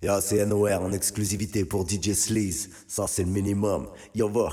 Yo, c'est NOR en exclusivité pour DJ Sleaze. Ça, c'est le minimum. Yo, va.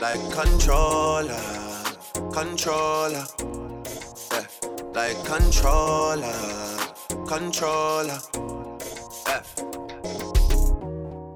like controller, controller, yeah, like controller, controller, yeah.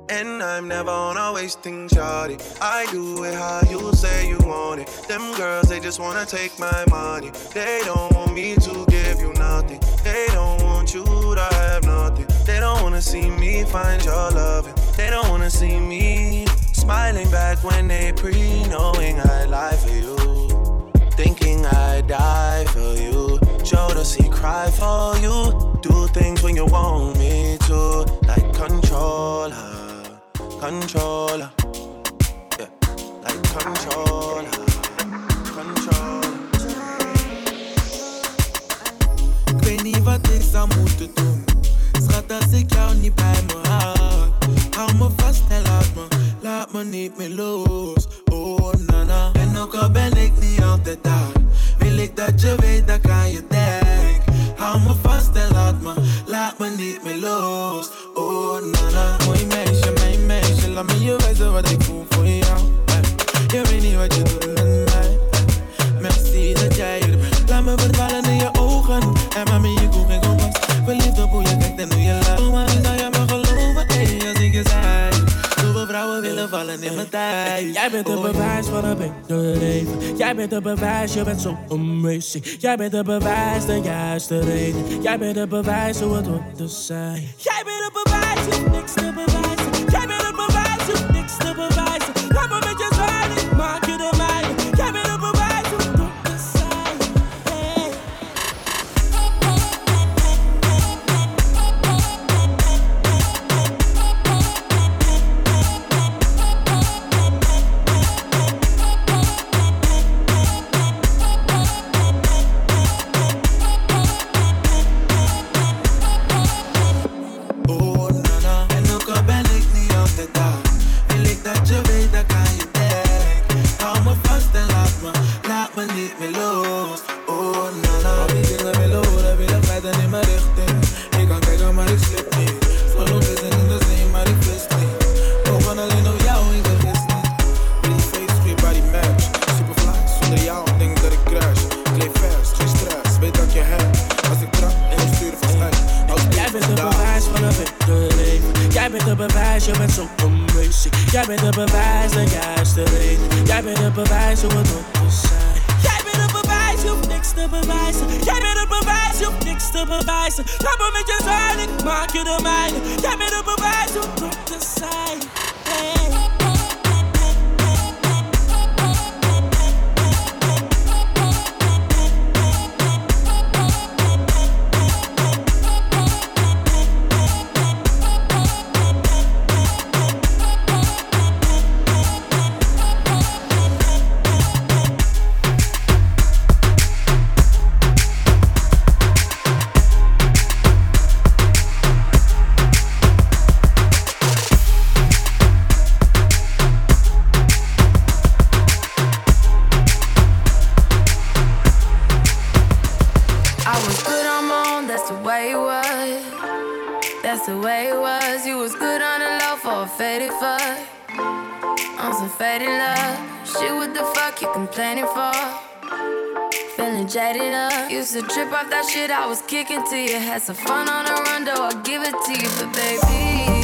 And I'm never on a wasting shawty. I do it how you say you want it. Them girls, they just wanna take my money. They don't want me to give you nothing. They don't want you to have nothing. They don't wanna see me find your loving. They don't wanna see me Smiling back when they pre knowing I lie for you. Thinking I die for you. Jodeci cry for you. Do things when you want me to. Like controller, controller. Yeah, like controller, controller. Ik weet niet wat ik zou moeten doen. Schat, als ik jou niet bij me hou. Hou me vast en laat me niet meer los. Oh nana. En ook al ben ik niet altijd daar, wil ik dat je weet dat Jij bent het bewijs van een beter leven. Jij bent het bewijs, je bent zo amazing. Jij bent het bewijs, de juiste reden. Jij bent het bewijs hoe het hoort te zijn. Jij bent het bewijs, je niks Jaded up. Used to trip off that shit I was kicking to you. Had some fun on the run, though I'll give it to you. But baby,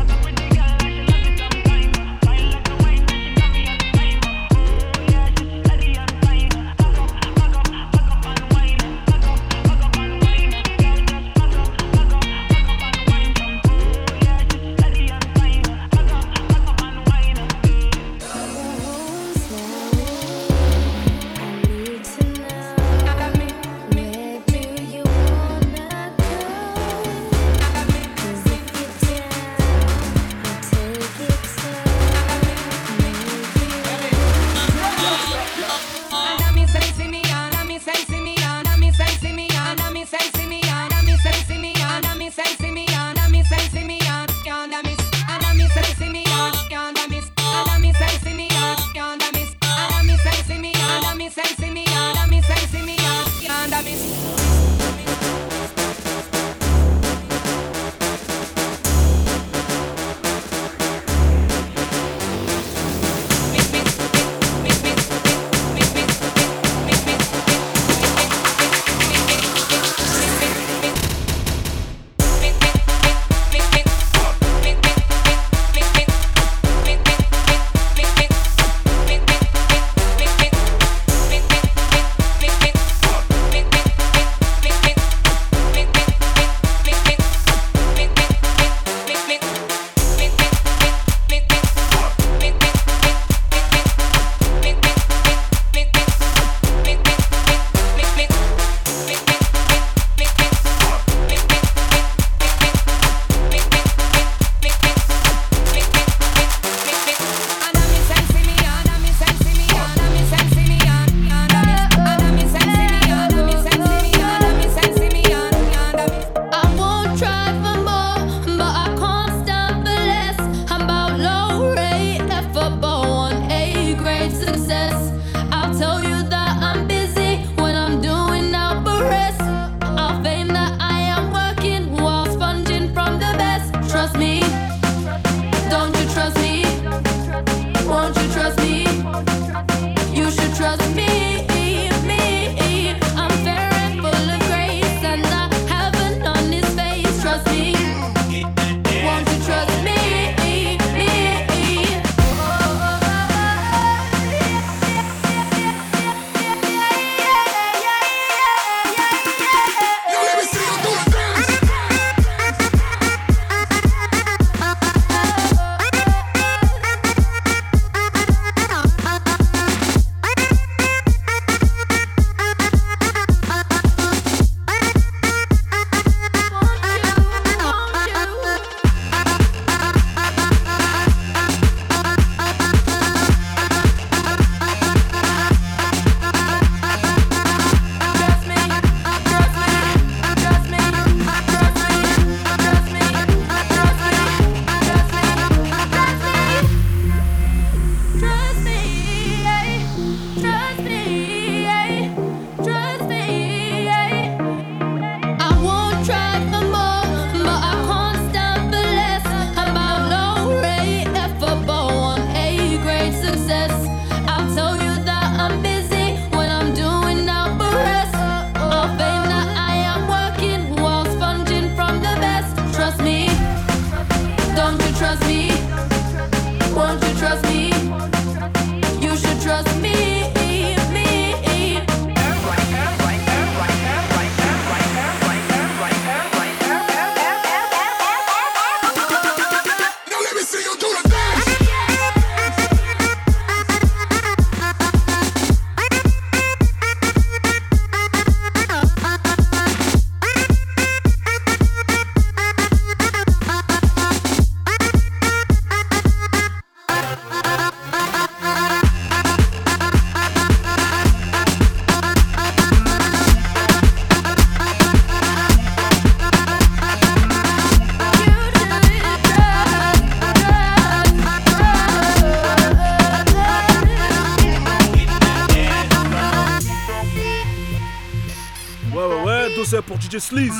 Sleaze.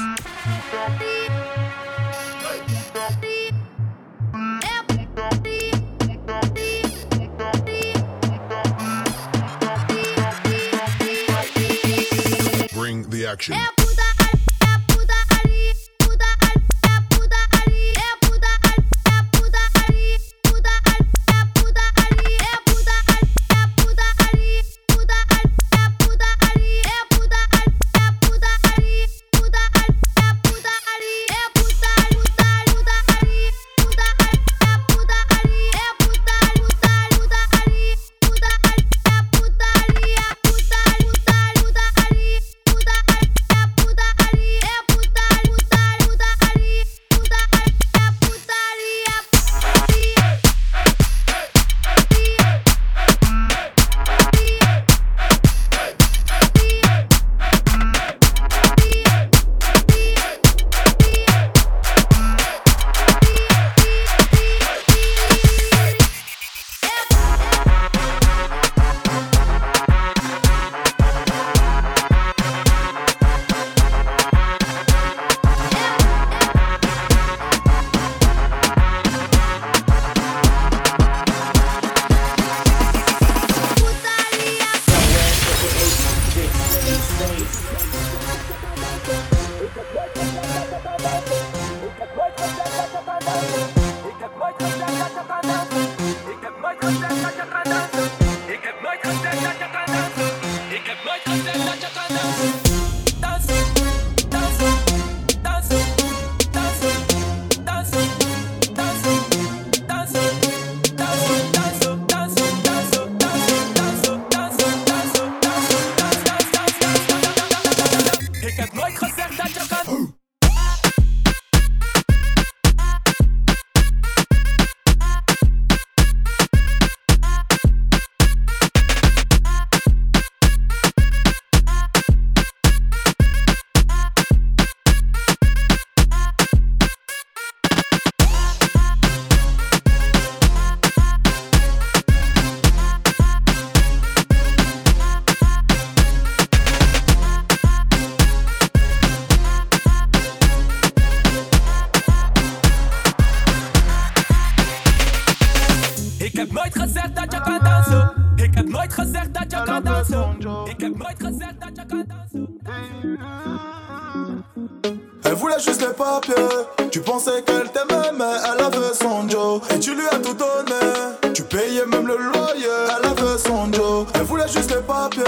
Bring the action. Elle voulait juste les papiers.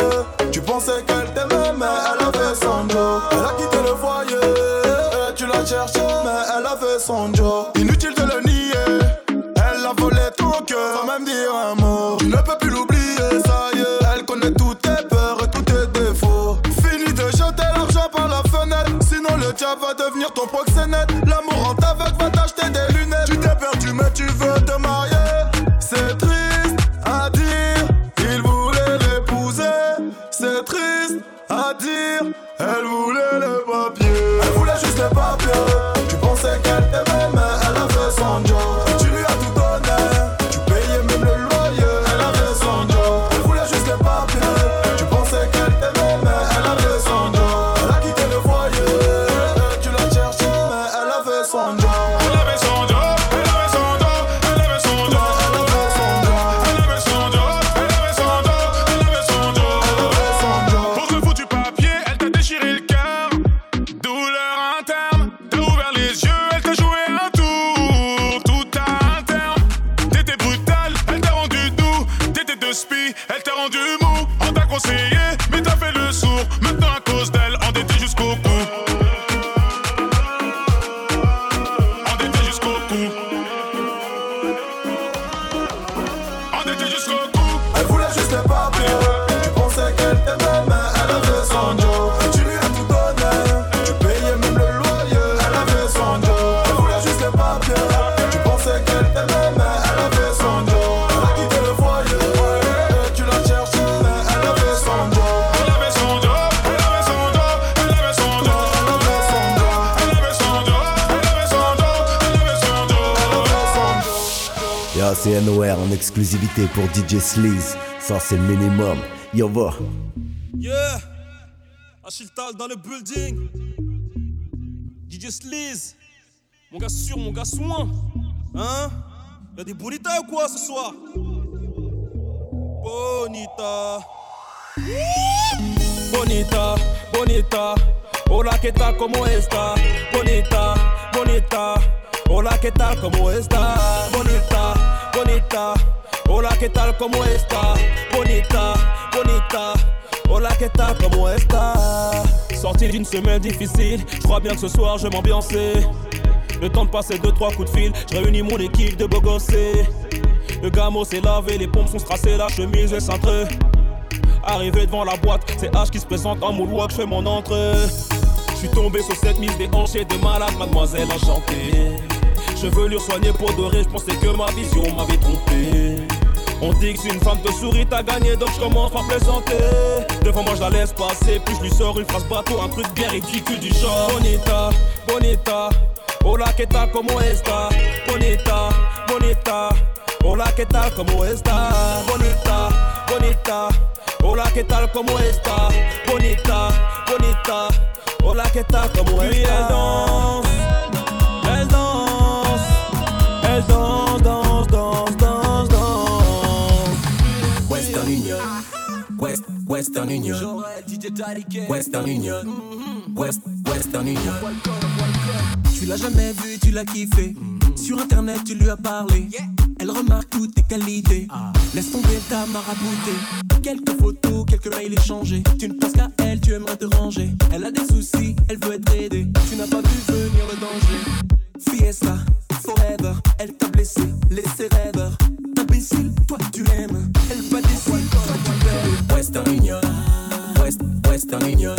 Tu pensais qu'elle t'aimait, mais elle avait son Joe. Elle a quitté le foyer. Tu l'as cherché, mais elle avait son Joe. Inutile de le nier. Elle a volé ton cœur sans même dire un mot. Tu ne peux plus l'oublier, ça y est. Elle connaît toutes tes peurs et tous tes défauts. Fini de jeter l'argent par la fenêtre. Sinon le diable va devenir ton proxénète. L'amour exclusivité pour DJ Sleaze. Ça, c'est le minimum. Yo, va. Yeah Achille Tal dans le building DJ Sleaze Mon gars sûr, mon gars soin Hein? Y'a des bonitas ou quoi ce soir? Bonita Bonita, bonita Hola, ¿qué tal? ¿Cómo está? Bonita, bonita Hola, ¿qué tal? ¿Cómo está? Bonita, bonita Hola, ¿qué tal? ¿Cómo está? Bonita, bonita Hola, ¿qué tal? ¿Cómo está? Sorti d'une semaine difficile, je crois bien que ce soir je m'ambiançais. Le temps de passer deux trois coups de fil, je réunis mon équipe de beaux gossés. Le gamo s'est lavé, les pompes sont strassées, la chemise est cintrée. Arrivé devant la boîte, c'est H qui se présente en moonwalk, je fais mon entrée. Je suis tombé sur cette mise déhanchée de malade, mademoiselle enchantée. Lui soigner pour dorer, je pensais que ma vision m'avait trompé. On dit que si une femme te sourit, t'as gagné, donc je commence par plaisanter. Devant moi, je la laisse passer, puis je lui sors une phrase bateau, un truc bien ridicule du genre. Bonita, bonita, hola, ¿qué tal, como esta? Bonita, bonita, hola, ¿qué tal, como esta? Bonita, bonita, hola, ¿qué tal, como esta? Bonita, bonita, hola, ¿qué tal, como esta? Puis elle danse, elle danse, elle danse, danse, Western Union. Western Union. West, Western Union. Tu l'as jamais vu, tu l'as kiffé. Sur internet, tu lui as parlé. Elle remarque toutes tes qualités. Laisse tomber ta marabouté. Quelques photos, quelques mails échangés. Tu ne penses qu'à elle, tu aimerais te ranger. Elle a des soucis, elle veut être aidée. Tu n'as pas vu venir le danger. Fiesta, forever. Elle t'a blessé, laissé rêveur. Imbécile, toi tu l'aimes. Western Union. West, Western Union.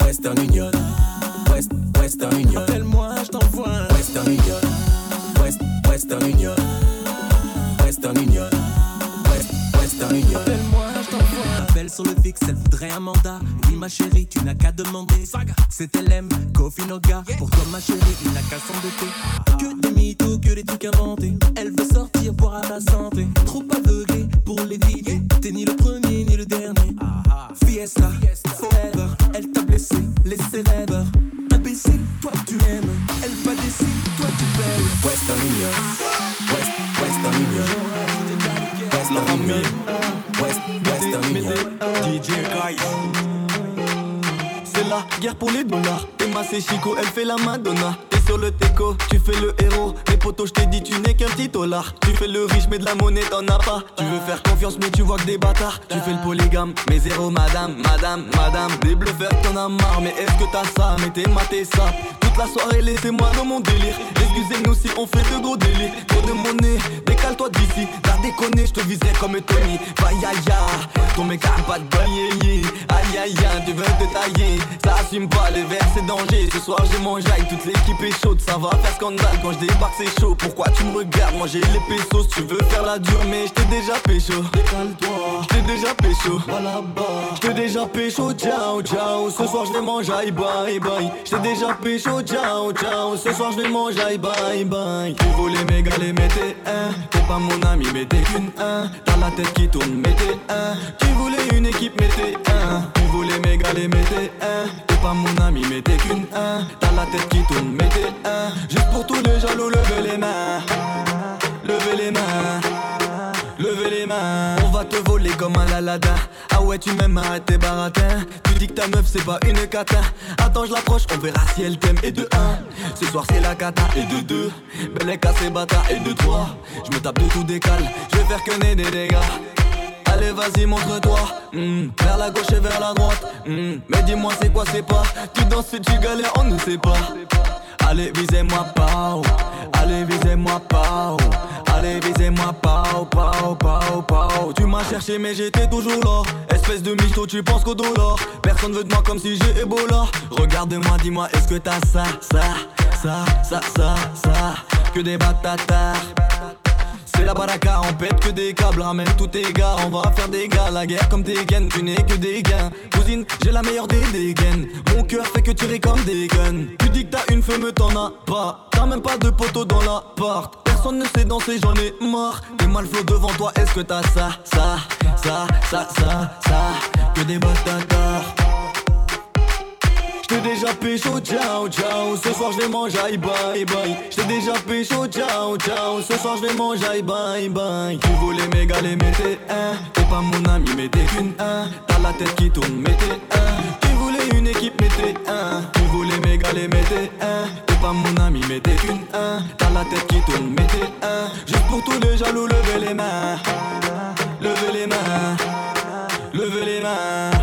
Western Union. West, Western Union. Appelle-moi, je t'envoie un Western Union. West, Western Union. Western Union. West, Western Union. Appelle-moi, je t'envoie un appel sur le fixe, elle voudrait un mandat. Oui, ma chérie, tu n'as qu'à demander. C'est LM, Kofi Noga. Pour toi, ma chérie, il n'a qu'à s'endetter. Que des mythos, que des trucs inventés. Elle veut sortir, boire à ta santé. Trop aveuglée pour l'éviter. T'es Fiesta, forever. Elle t'a blessé, laissé rêveur. Imbécile, toi tu aimes. Elle va décider, toi tu payes. Western Union. West, Western Union. Western Union. West, Mais DJ Kai. C'est la guerre pour les dollars. C'est Chico, elle fait la Madonna. Et sur le teco, tu fais le héros. Les potos, je t'ai dit, tu n'es qu'un petit dollar. Tu fais le riche, mais de la monnaie, t'en as pas. Tu veux faire confiance, mais tu vois que des bâtards. Tu fais le polygame, mais zéro madame, madame, madame. Des bluffeurs, t'en as marre, mais est-ce que t'as ça? Mais t'es maté ça. Toute la soirée, laissez-moi dans mon délire. Excusez-nous si on fait de gros délires. Trop de monnaie, décale-toi d'ici. T'as déconné, je te viserai comme Tony. Aïe, ton mec a pas de. Aïe aïe aïe, tu veux te tailler. Ça assume pas les verres, c'est danger. Ce soir, j'ai jaille, toute l'équipe est chaude. Ça va faire scandale quand je débarque, c'est chaud. Pourquoi tu me regardes? Moi j'ai les pesos, tu veux faire la dure, mais je t'ai déjà pécho. Décale-toi, je t'ai déjà pécho. Voilà bas, je t'ai déjà pécho. Ciao, ciao. Ce soir, je vais manger, aïe bye bye. Je t'ai déjà pécho. Ciao, ciao. Ce soir, je vais manger, aïe bye bye. Tu voulais méga les mettez un. T'es pas mon ami, mais t'es qu'une un. T'as la tête qui tourne, mettez un. Tu voulais une équipe, mettez un. Tu voulais méga les mettez un. T'es pas mon ami, mais t'es qu'une un. T'as la tête qui tourne, mettez un. Juste pour tous les jaloux, levez les mains. Levez les mains. Levez les mains, on va te voler comme un lalada. Ah ouais, tu m'aimes, arrête tes baratins. Tu dis que ta meuf c'est pas une cata. Attends, je l'approche, on verra si elle t'aime. Et de 1, ce soir c'est la cata. Et de 2, belle est bata. Et de 3, je me tape de tout décale. Je vais faire que des dégâts. Allez vas-y montre-toi Hmm, Vers la gauche et vers la droite Hmm, Mais dis-moi c'est quoi c'est pas? Tu danses et tu galères on ne sait pas Allez visez-moi pas Allez visez-moi pas Allez visez-moi pas pao pao pao Tu m'as cherché mais j'étais toujours là. Espèce de mytho tu penses qu'au dollar. Personne veut de moi comme si j'ai Ebola. Regarde-moi dis-moi est-ce que t'as ça ça ça ça ça ça? Que des batatards c'est la baraka, on pète que des câbles, ramène tous tes gars, on va faire des gars, la guerre comme des gains, tu n'es que des gains. Cousine, j'ai la meilleure des dégaines, mon cœur fait que tirer comme des guns. Tu dis que t'as une femme, t'en as pas, t'as même pas de poteau dans l'appart. Personne ne sait danser, j'en ai marre. T'es mal flot devant toi, est-ce que t'as ça, ça, ça, ça, ça, ça, que des batatards. J't'ai déjà pécho, ciao, ciao. Ce soir j'vais manger, aïe bye bye. J't'ai déjà pécho, ciao, ciao. Ce soir j'vais manger, aïe bye bye. Tu voulais méga les mettez un. T'es pas mon ami, mais t'es qu'une un. T'as la tête qui tourne, mettez un. Tu voulais une équipe, mettez un. Tu voulais méga les mettez un. T'es pas mon ami, mais t'es qu'une un. T'as la tête qui tourne, mettez un. Juste pour tous les jaloux, levez les mains. Levez les mains. Levez les mains.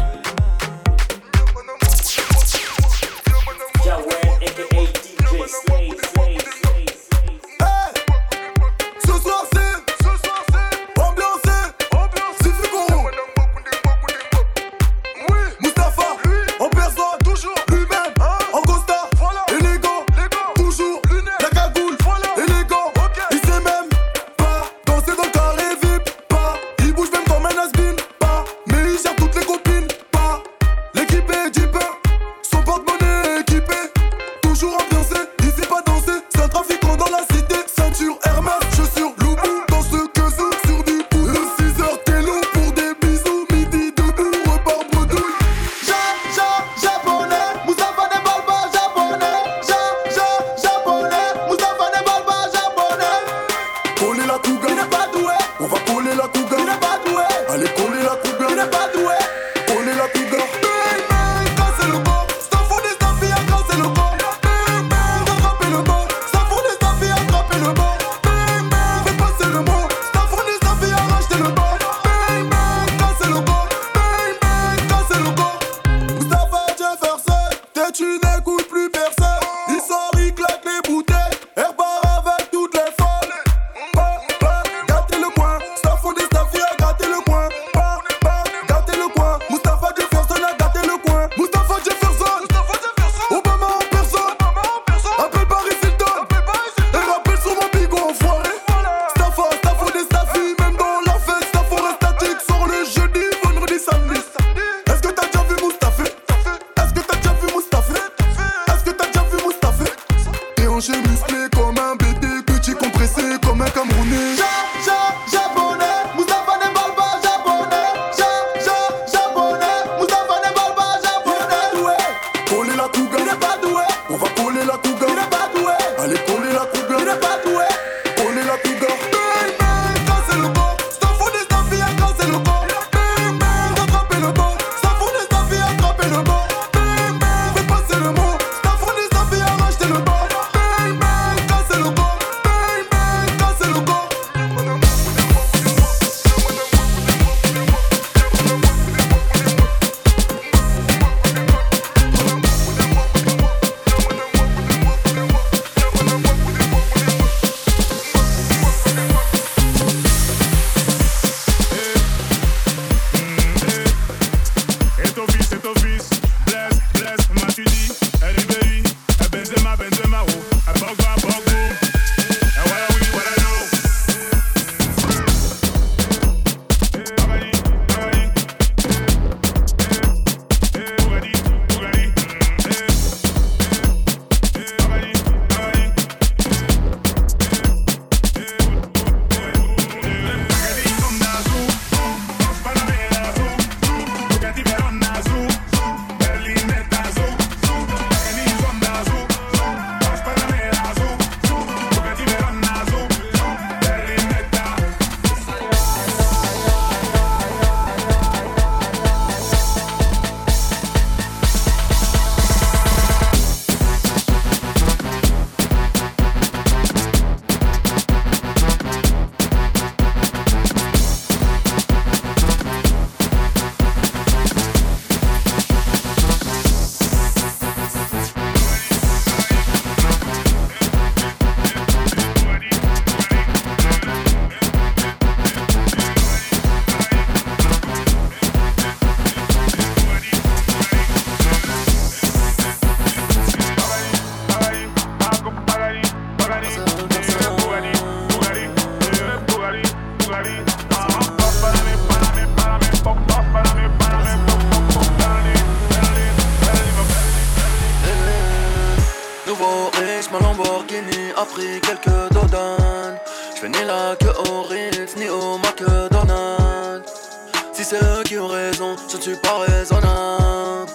Qui ont raison, je ne suis pas raisonnable.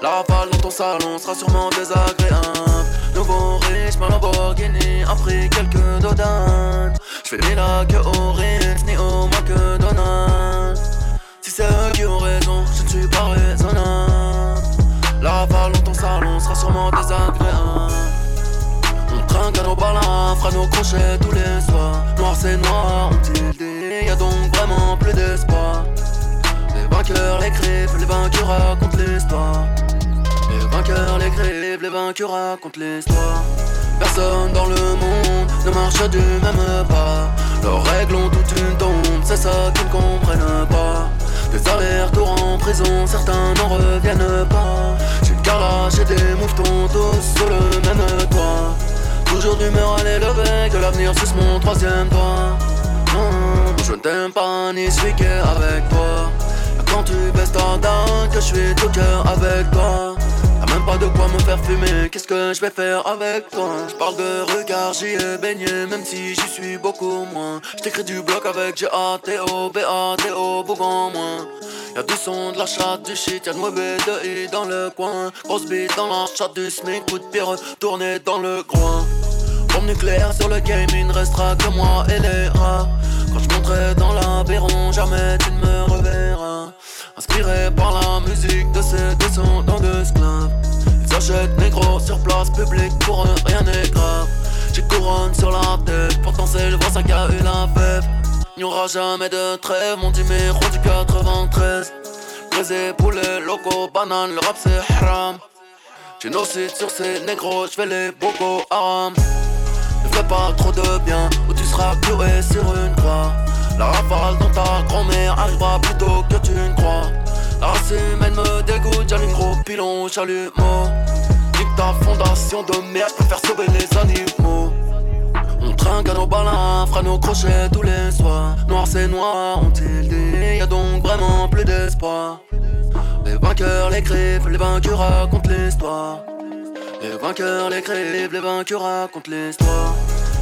La rafale dans ton salon sera sûrement désagréable. Nouveau riche, ma Lamborghini a pris quelques dodanes. J'fais ni la queue au Ritz, ni au McDonald's. Si c'est eux qui ont raison, je ne suis pas raisonnable. La rafale dans ton salon sera sûrement désagréable. On trinque à nos balins, fera nos crochets tous les soirs. Noir c'est noir, on tilde, y a donc vraiment plus d'espoir. Vainqueurs, les griffes, les vainqueurs racontent l'histoire. Les vainqueurs, les griffes, les vainqueurs racontent l'histoire. Personne dans le monde ne marche du même pas. Leurs règles ont toute une tombe, c'est ça qu'ils ne comprennent pas. Des allers-retours en prison, certains n'en reviennent pas. J'ai une calage et des mouvements tous sur le même toit. Toujours d'humeur à l'élever, que l'avenir suce mon troisième doigt. Non, je ne t'aime pas ni suis avec toi. Quand tu baisses ta dame, que je suis tout cœur avec toi. Y'a même pas de quoi me faire fumer, qu'est-ce que je vais faire avec toi? Je parle de regard, j'y ai baigné, même si j'y suis beaucoup moins. J't'écris du bloc avec G-A-T-O, B-A-T-O, Bougon moins. Y'a du son, de la chatte, du shit, y'a de mauvais de I dans le coin. Grosse bite dans la chatte du SMIC, coup de pierre tourné dans le coin. Bombe nucléaire sur le game, il ne restera que moi et les rats. Quand je monterai dans l'aberron, jamais tu ne me reverras. Inspiré par la musique de ces descendants d'esclaves. Ils achètent négro sur place publique, pour eux rien n'est grave. J'ai couronne sur la tête, pourtant c'est le voisin qui a eu la fève. Il n'y aura jamais de trêve, mon numéro du 93. Brisé, poulet, loco, banane, le rap c'est haram. Génocide sur ces négros, j'fais les boko haram. Ne fais pas trop de bien, ou tu seras cloué. La rafale dans ta grand-mère arrivera plus tôt que tu ne crois. La race humaine me dégoûte, j'allume gros pilon, chalumeau. Nique ta fondation de merde, préfère sauver les animaux. On trinque à nos balins, fera nos crochets tous les soirs. Noir c'est noir, on tilde, y a donc vraiment plus d'espoir. Les vainqueurs, les griffes, les vainqueurs racontent l'histoire. Les vainqueurs, les griffes, les vainqueurs racontent l'histoire.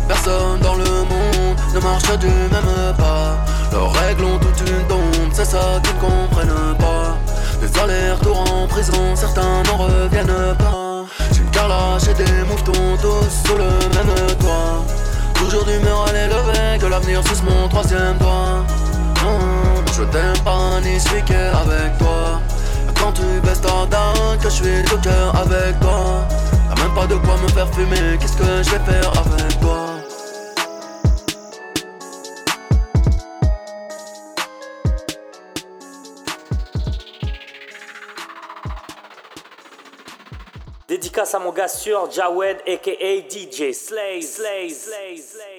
Personne dans le monde ne marche du même pas. Leurs règles ont toute une tombe, c'est ça qu'ils ne comprennent pas. Des allers-retours en prison, certains n'en reviennent pas. J'ai une calage et des mouvements tous sur le même toit. Toujours d'humeur à l'élever, que l'avenir suce mon troisième doigt. Non, je t'aime pas ni suis avec toi. Quand tu baisses ta dame, que je suis de cœur avec toi. Y'a même pas de quoi me faire fumer, qu'est-ce que je vais faire avec toi? Dédicace à mon gars sûr, Jawed aka DJ Slay, Slay, Slay, Slay.